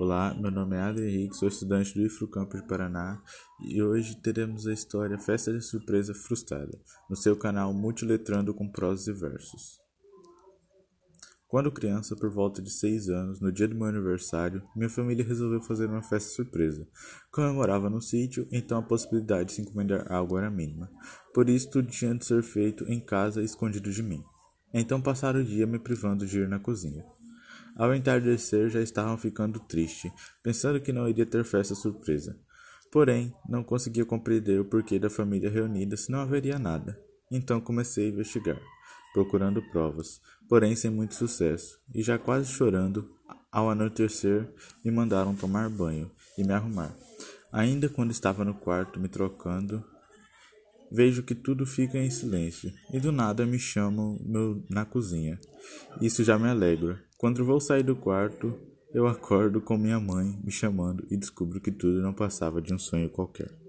Olá, meu nome é Adri Henrique, sou estudante do IFRO Campus de Paraná e hoje teremos a história Festa de Surpresa Frustrada, no seu canal Multiletrando com Prosas e Versos. Quando criança, por volta de 6 anos, no dia do meu aniversário, minha família resolveu fazer uma festa surpresa. Como morava no sítio, então a possibilidade de se encomendar algo era mínima. Por isso, tudo tinha de ser feito em casa, escondido de mim. Então passaram o dia me privando de ir na cozinha. Ao entardecer já estavam ficando triste, pensando que não iria ter festa surpresa. Porém, não conseguia compreender o porquê da família reunida se não haveria nada. Então comecei a investigar, procurando provas, porém sem muito sucesso, e já quase chorando, ao anoitecer, me mandaram tomar banho e me arrumar. Ainda quando estava no quarto me trocando, vejo que tudo fica em silêncio e do nada me chamam meu, na cozinha. Isso já me alegra. Quando vou sair do quarto, eu acordo com minha mãe me chamando e descubro que tudo não passava de um sonho qualquer.